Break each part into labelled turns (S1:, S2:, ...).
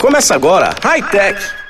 S1: Começa agora, High Tech.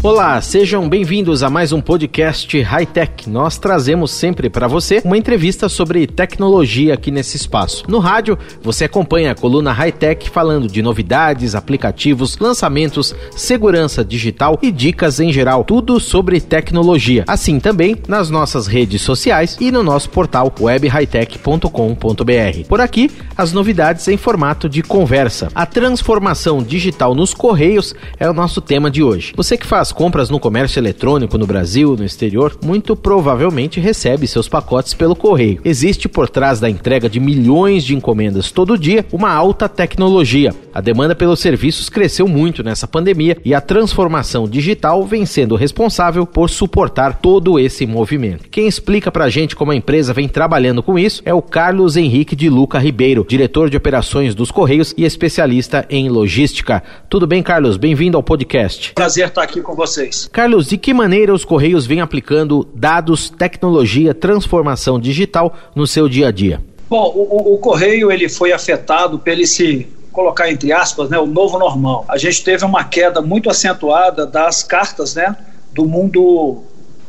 S2: Olá, sejam bem-vindos a mais um podcast High Tech. Nós trazemos sempre para você uma entrevista sobre tecnologia aqui nesse espaço. No rádio, você acompanha a coluna High Tech falando de novidades, aplicativos, lançamentos, segurança digital e dicas em geral, tudo sobre tecnologia. Assim também nas nossas redes sociais e no nosso portal webhightech.com.br. Por aqui, as novidades em formato de conversa. A transformação digital nos correios é o nosso tema de hoje. Você que faz compras no comércio eletrônico no Brasil, no exterior, muito provavelmente recebe seus pacotes pelo correio. Existe por trás da entrega de milhões de encomendas todo dia uma alta tecnologia. A demanda pelos serviços cresceu muito nessa pandemia e a transformação digital vem sendo responsável por suportar todo esse movimento. Quem explica pra gente como a empresa vem trabalhando com isso é o Carlos Henrique de Luca Ribeiro, diretor de operações dos Correios e especialista em logística. Tudo bem, Carlos? Bem-vindo ao podcast.
S3: Prazer estar aqui com vocês.
S2: Carlos, de que maneira os Correios vêm aplicando dados, tecnologia, transformação digital no seu dia a dia?
S3: Bom, o, o Correio ele foi afetado pelo esse colocar entre aspas, né, o novo normal. A gente teve uma queda muito acentuada das cartas, né, do mundo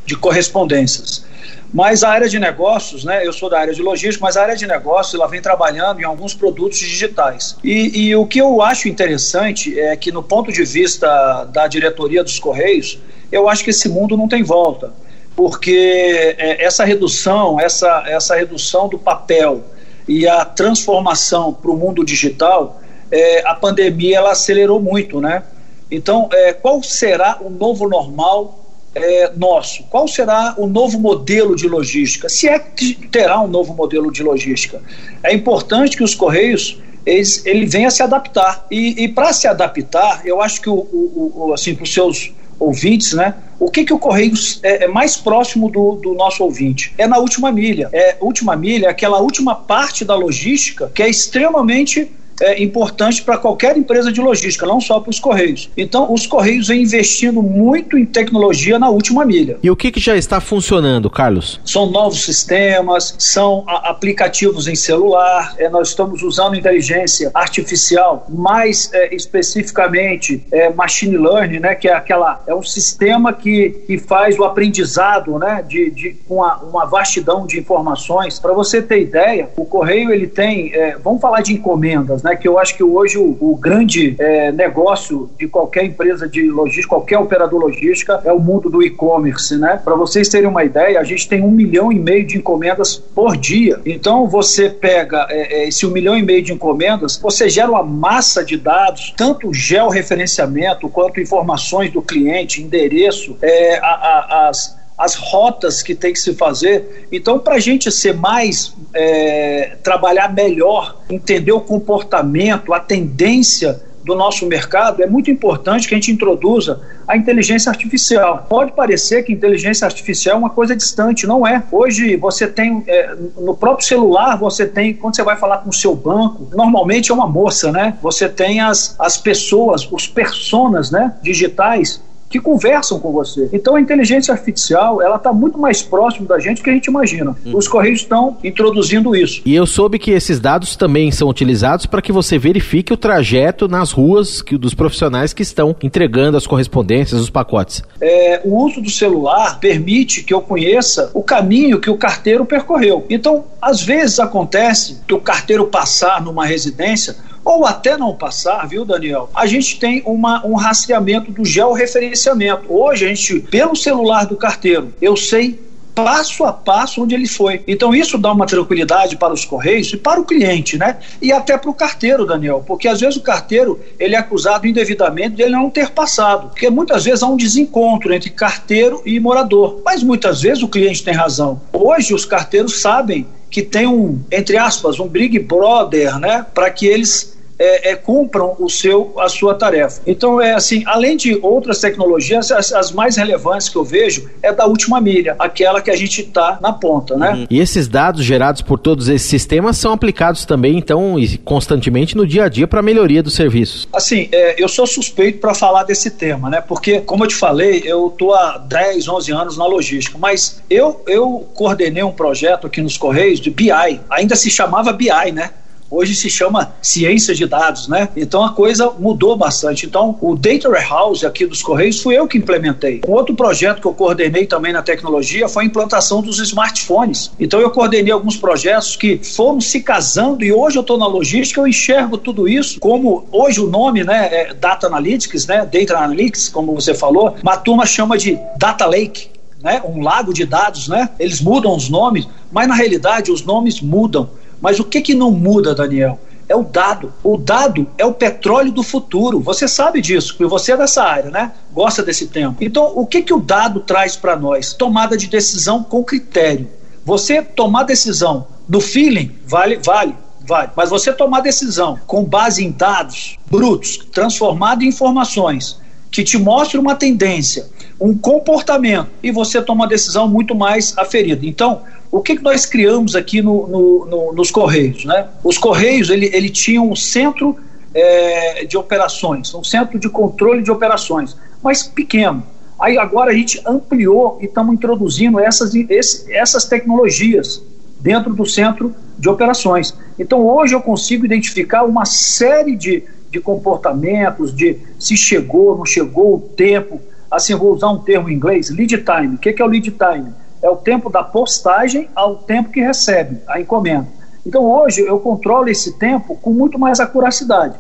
S3: de correspondências. Mas a área de negócios, né, eu sou da área de logística, mas a área de negócios ela vem trabalhando em alguns produtos digitais. E, e o que eu acho interessante é que, no ponto de vista da diretoria dos Correios, eu acho que esse mundo não tem volta, porque é, essa redução, essa, essa redução do papel e a transformação para o mundo digital, é, a pandemia ela acelerou muito, né? Então, é, qual será o novo normal é, nosso? Qual será o novo modelo de logística? Se é que terá um novo modelo de logística. É importante que os Correios eles, ele venha se adaptar. E, e para se adaptar, eu acho que o, o, o assim, para os seus ouvintes, né? O que, que o Correios é, é mais próximo do, do, nosso ouvinte? É na última milha. É última milha, aquela última parte da logística que é extremamente é, importante para qualquer empresa de logística, não só para os Correios. Então, os Correios vêm investindo muito em tecnologia na última milha.
S2: E o que, que já está funcionando, Carlos?
S3: São novos sistemas, são aplicativos em celular, é, nós estamos usando inteligência artificial, mais é, especificamente é, machine learning, né, que é aquela é um sistema que, que faz o aprendizado, né, de, de uma, uma vastidão de informações. Para você ter ideia, o Correio ele tem, é, vamos falar de encomendas, né? Né, que eu acho que hoje o, o grande é, negócio de qualquer empresa de logística, qualquer operador logística, é o mundo do e-commerce. Né? Para vocês terem uma ideia, a gente tem um milhão e meio de encomendas por dia. Então você pega é, é esse um milhão e meio de encomendas, você gera uma massa de dados, tanto georreferenciamento quanto informações do cliente, endereço, é, a, a, as as rotas que tem que se fazer. Então, para a gente ser mais, é, trabalhar melhor, entender o comportamento, a tendência do nosso mercado, é muito importante que a gente introduza a inteligência artificial. Pode parecer que inteligência artificial é uma coisa distante, não é. Hoje você tem, é, no próprio celular, você tem, quando você vai falar com o seu banco, normalmente é uma moça, né? Você tem as, as pessoas, os personas, né, digitais que conversam com você. Então a inteligência artificial ela está muito mais próximo da gente do que a gente imagina. Hum. Os correios estão introduzindo isso.
S2: E eu soube que esses dados também são utilizados para que você verifique o trajeto nas ruas que, dos profissionais que estão entregando as correspondências, os pacotes.
S3: É, o uso do celular permite que eu conheça o caminho que o carteiro percorreu. Então, às vezes acontece que o carteiro passar numa residência ou até não passar, viu, Daniel? A gente tem uma, um rastreamento do georreferenciamento. Hoje, a gente, pelo celular do carteiro, eu sei passo a passo onde ele foi. Então isso dá uma tranquilidade para os correios e para o cliente, né? E até para o carteiro, Daniel, porque às vezes o carteiro ele é acusado indevidamente de ele não ter passado, porque muitas vezes há um desencontro entre carteiro e morador. Mas muitas vezes o cliente tem razão. Hoje os carteiros sabem que tem um, entre aspas, um Big Brother, né? Para que eles é, é, cumpram o seu, a sua tarefa. Então, é assim, além de outras tecnologias, as, as mais relevantes que eu vejo é da última milha, aquela que a gente está na ponta, né?
S2: Uhum. E esses dados gerados por todos esses sistemas são aplicados também, então, e constantemente no dia a dia para a melhoria dos serviços.
S3: Assim, é, eu sou suspeito para falar desse tema, né? Porque, como eu te falei, eu estou há 10, 11 anos na logística, mas eu, eu coordenei um projeto aqui nos Correios de BI, ainda se chamava BI, né? Hoje se chama ciência de dados, né? Então a coisa mudou bastante. Então o Data Warehouse aqui dos Correios fui eu que implementei. Um outro projeto que eu coordenei também na tecnologia foi a implantação dos smartphones. Então eu coordenei alguns projetos que foram se casando e hoje eu estou na logística, eu enxergo tudo isso como hoje o nome, né, é Data Analytics, né, Data Analytics, como você falou, uma turma chama de Data Lake. Né, um lago de dados, né? Eles mudam os nomes, mas na realidade os nomes mudam. Mas o que que não muda, Daniel? É o dado. O dado é o petróleo do futuro. Você sabe disso, porque você é dessa área, né? Gosta desse tempo. Então, o que que o dado traz para nós? Tomada de decisão com critério. Você tomar decisão no feeling, vale, vale, vale. Mas você tomar decisão com base em dados brutos, transformado em informações, que te mostra uma tendência, um comportamento, e você toma uma decisão muito mais aferida. Então, o que, que nós criamos aqui no, no, no, nos Correios? Né? Os Correios, ele, ele tinha um centro é, de operações, um centro de controle de operações, mas pequeno. Aí agora a gente ampliou e estamos introduzindo essas, esse, essas tecnologias dentro do centro de operações. Então hoje eu consigo identificar uma série de, de comportamentos, de se chegou, não chegou, o tempo. Assim, vou usar um termo em inglês, lead time. O que, que é o lead time? É o tempo da postagem ao tempo que recebe a encomenda. Então hoje eu controlo esse tempo com muito mais acuracidade.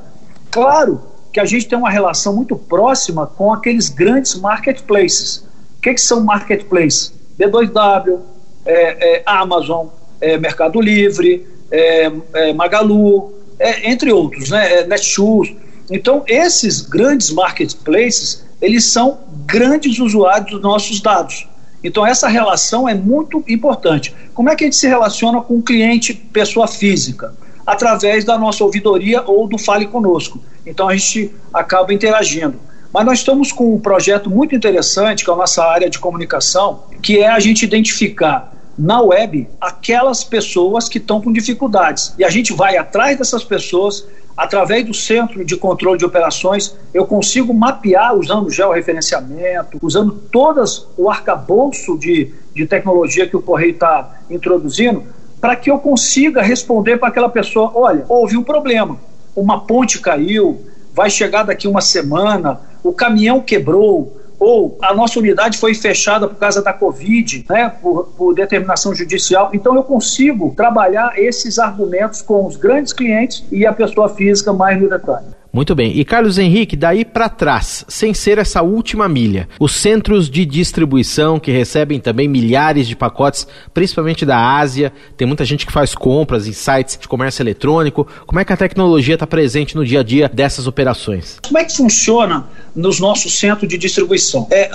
S3: Claro que a gente tem uma relação muito próxima com aqueles grandes marketplaces. O que, que são marketplaces? B2W, é, é, Amazon, é, Mercado Livre, é, é, Magalu, é, entre outros, né? Netshoes. Então, esses grandes marketplaces, eles são grandes usuários dos nossos dados. Então, essa relação é muito importante. Como é que a gente se relaciona com o cliente, pessoa física? Através da nossa ouvidoria ou do Fale Conosco. Então, a gente acaba interagindo. Mas nós estamos com um projeto muito interessante, que é a nossa área de comunicação, que é a gente identificar na web aquelas pessoas que estão com dificuldades. E a gente vai atrás dessas pessoas, através do centro de controle de operações, eu consigo mapear usando georreferenciamento, usando todas o arcabouço de, de tecnologia que o Correio está introduzindo, para que eu consiga responder para aquela pessoa: olha, houve um problema, uma ponte caiu, vai chegar daqui uma semana, o caminhão quebrou, ou a nossa unidade foi fechada por causa da Covid, né, por, por, determinação judicial. Então eu consigo trabalhar esses argumentos com os grandes clientes e a pessoa física mais no detalhe.
S2: Muito bem. E Carlos Henrique, daí para trás, sem ser essa última milha, os centros de distribuição que recebem também milhares de pacotes, principalmente da Ásia, tem muita gente que faz compras em sites de comércio eletrônico. Como é que a tecnologia está presente no dia a dia dessas operações?
S3: Como é que funciona nos nossos centros de distribuição? É,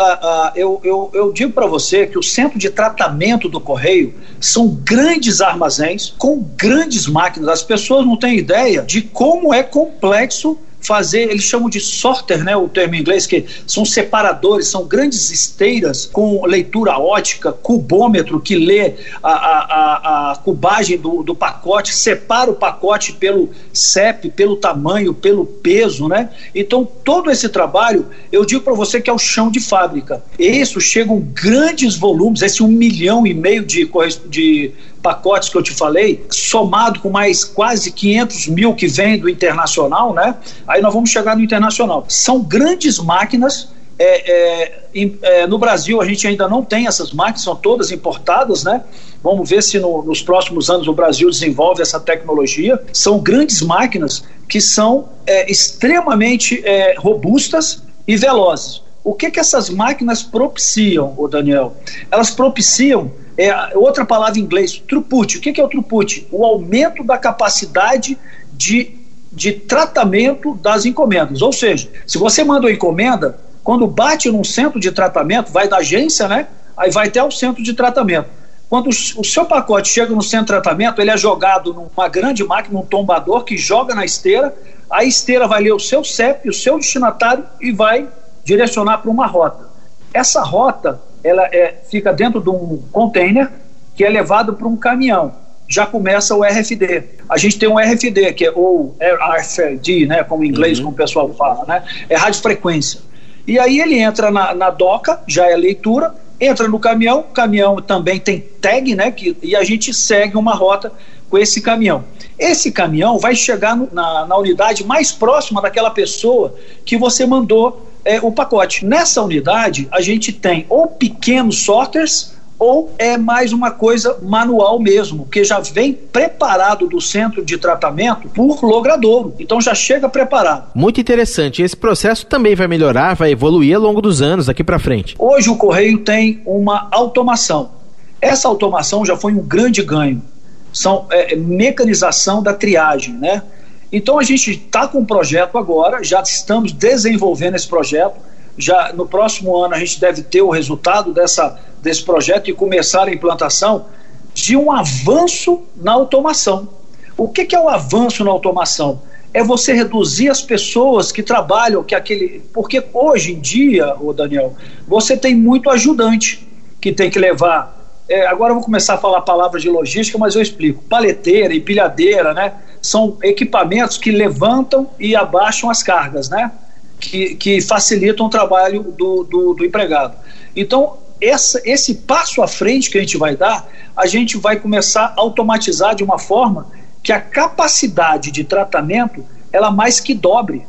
S3: eu, eu, eu digo para você que o centro de tratamento do correio são grandes armazéns com grandes máquinas. As pessoas não têm ideia de como é complexo fazer, eles chamam de sorter, né, o termo em inglês, que são separadores, são grandes esteiras com leitura ótica, cubômetro, que lê a, a, a cubagem do, do pacote, separa o pacote pelo CEP, pelo tamanho, pelo peso, né? Então, todo esse trabalho, eu digo para você que é o chão de fábrica. Isso chegam grandes volumes, esse um milhão e meio de, de pacotes que eu te falei, somado com mais quase 500 mil que vem do internacional, né? Aí nós vamos chegar no internacional. São grandes máquinas. É, é, é, no Brasil a gente ainda não tem essas máquinas, são todas importadas, né? Vamos ver se no, nos próximos anos o Brasil desenvolve essa tecnologia. São grandes máquinas que são é, extremamente é, robustas e velozes. O que que essas máquinas propiciam, o Daniel? Elas propiciam é, outra palavra em inglês, throughput. O que, é o throughput? O aumento da capacidade de, de tratamento das encomendas. Ou seja, se você manda uma encomenda, quando bate num centro de tratamento, vai da agência, né? Aí vai até o centro de tratamento. Quando o seu pacote chega no centro de tratamento, ele é jogado numa grande máquina, um tombador que joga na esteira. A esteira vai ler o seu CEP, o seu destinatário e vai direcionar para uma rota. Essa rota ela é, fica dentro de um container que é levado para um caminhão. Já começa o RFD. A gente tem um RFD, que é ou RFD, né, como em inglês, uhum. como o pessoal fala, né? É radiofrequência. E aí ele entra na, na doca, já é leitura, entra no caminhão, o caminhão também tem tag, né? Que, e a gente segue uma rota com esse caminhão. Esse caminhão vai chegar no, na, na, unidade mais próxima daquela pessoa que você mandou é, o pacote. Nessa unidade, a gente tem ou pequenos sorters ou é mais uma coisa manual mesmo, que já vem preparado do centro de tratamento por logradouro. Então já chega preparado.
S2: Muito interessante. Esse processo também vai melhorar, vai evoluir ao longo dos anos daqui para frente.
S3: Hoje o correio tem uma automação. Essa automação já foi um grande ganho. São é, mecanização da triagem, né? Então a gente está com um projeto agora, já estamos desenvolvendo esse projeto já no próximo ano a gente deve ter o resultado dessa, desse projeto e começar a implantação de um avanço na automação. O que, que é o avanço na automação? É você reduzir as pessoas que trabalham, que aquele. Porque hoje em dia, o Daniel, você tem muito ajudante que tem que levar. É, agora eu vou começar a falar palavras de logística, mas eu explico. Paleteira, empilhadeira, né? São equipamentos que levantam e abaixam as cargas, né? que, que facilitam o trabalho do, do, do empregado. Então, essa, esse passo à frente que a gente vai dar, a gente vai começar a automatizar de uma forma que a capacidade de tratamento ela mais que dobre.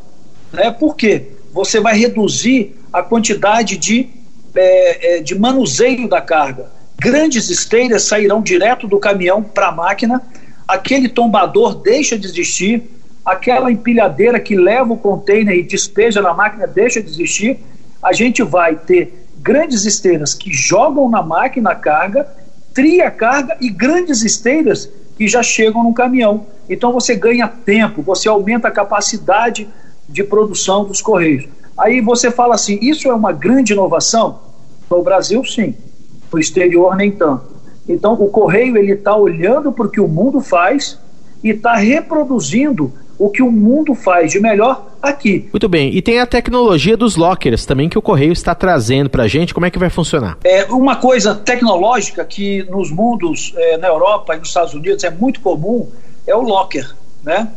S3: Né? Por quê? Você vai reduzir a quantidade de, é, é, de manuseio da carga. Grandes esteiras sairão direto do caminhão para a máquina, aquele tombador deixa de existir, aquela empilhadeira que leva o container e despeja na máquina deixa de existir, a gente vai ter grandes esteiras que jogam na máquina a carga, tria a carga e grandes esteiras que já chegam no caminhão. Então você ganha tempo, você aumenta a capacidade de produção dos correios. Aí você fala assim, isso é uma grande inovação? No Brasil, sim. No exterior, nem tanto. Então o correio ele está olhando para o que o mundo faz e está reproduzindo o que o mundo faz de melhor aqui.
S2: Muito bem. E tem a tecnologia dos lockers também que o Correio está trazendo para a gente. Como é que vai funcionar?
S3: É uma coisa tecnológica que nos mundos, é, na Europa e nos Estados Unidos, é muito comum, é o locker, né?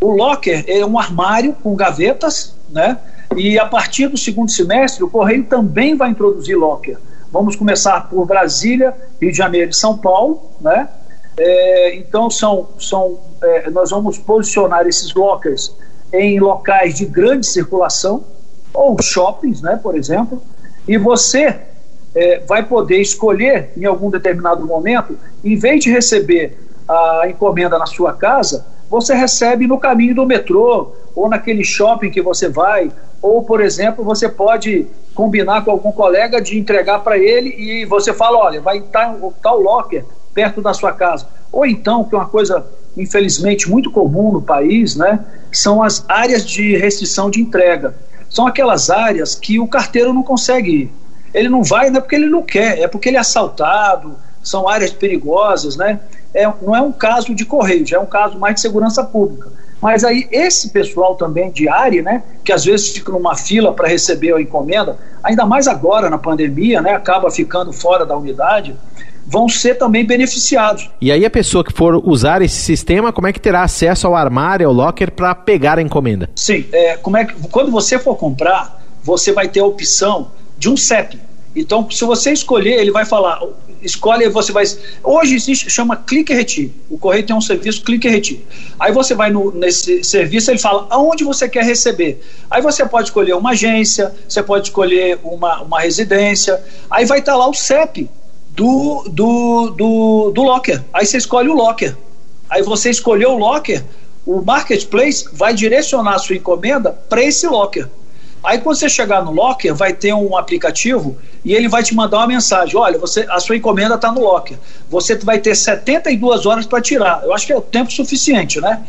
S3: O locker é um armário com gavetas, né? E a partir do segundo semestre, o Correio também vai introduzir locker. Vamos começar por Brasília, Rio de Janeiro e São Paulo, né? É, então, são, são, é, nós vamos posicionar esses lockers em locais de grande circulação, ou shoppings, né, por exemplo, e você é, vai poder escolher em algum determinado momento, em vez de receber a encomenda na sua casa, você recebe no caminho do metrô, ou naquele shopping que você vai, ou, por exemplo, você pode combinar com algum colega de entregar para ele e você fala: olha, vai estar tá, tal locker perto da sua casa. Ou então, que é uma coisa infelizmente muito comum no país, né, são as áreas de restrição de entrega. São aquelas áreas que o carteiro não consegue ir. Ele não vai não é porque ele não quer, é porque ele é assaltado, são áreas perigosas, né? É, não é um caso de correio, já é um caso mais de segurança pública. Mas aí esse pessoal também de área, né, que às vezes fica numa fila para receber a encomenda, ainda mais agora na pandemia, né, acaba ficando fora da unidade, vão ser também beneficiados.
S2: E aí a pessoa que for usar esse sistema, como é que terá acesso ao armário, ao locker para pegar a encomenda?
S3: Sim, é, como é que, quando você for comprar, você vai ter a opção de um CEP. Então, se você escolher, ele vai falar, escolhe, você vai. Hoje existe, chama clique e retire. O correio tem um serviço clique e retire. Aí você vai no, nesse serviço, ele fala aonde você quer receber. Aí você pode escolher uma agência, você pode escolher uma, uma residência. Aí vai estar lá o CEP do, do, do, do locker. Aí você escolhe o locker. Aí você escolheu o locker, o marketplace vai direcionar a sua encomenda para esse locker. Aí quando você chegar no locker, vai ter um aplicativo e ele vai te mandar uma mensagem: olha, você, a sua encomenda está no locker. Você vai ter 72 horas para tirar. Eu acho que é o tempo suficiente, né?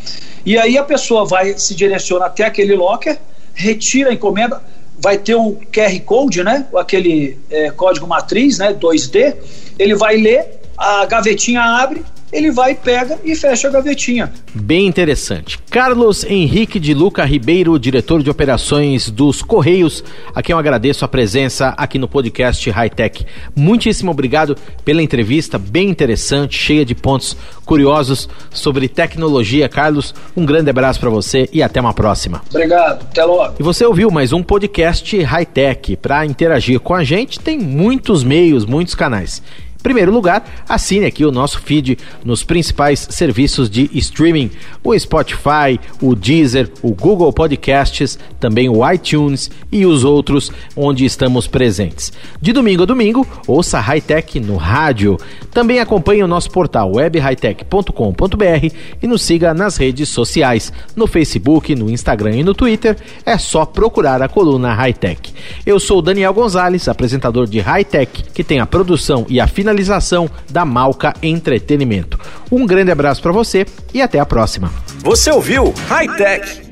S3: E aí a pessoa vai se direciona até aquele locker, retira a encomenda vai ter um QR Code, né? Aquele é, código matriz, né? 2D. Ele vai ler, a gavetinha abre, ele vai, pega e fecha a gavetinha.
S2: Bem interessante. Carlos Henrique de Luca Ribeiro, diretor de operações dos Correios, a quem eu agradeço a presença aqui no podcast High Tech. Muitíssimo obrigado pela entrevista, bem interessante, cheia de pontos curiosos sobre tecnologia. Carlos, um grande abraço para você e até uma próxima.
S3: Obrigado, até logo.
S2: E você ouviu mais um podcast High Tech. Para interagir com a gente, tem muitos meios, muitos canais. Primeiro lugar, assine aqui o nosso feed nos principais serviços de streaming: o Spotify, o Deezer, o Google Podcasts, também o iTunes e os outros onde estamos presentes. De domingo a domingo, ouça Hightech no rádio. Também acompanhe o nosso portal webhightech.com.br e nos siga nas redes sociais, no Facebook, no Instagram e no Twitter. É só procurar a coluna Hightech. Eu sou Daniel Gonzalez, apresentador de Hightech, que tem a produção e a finalização finalização da Malca Entretenimento. Um grande abraço para você e até a próxima.
S1: Você ouviu High Tech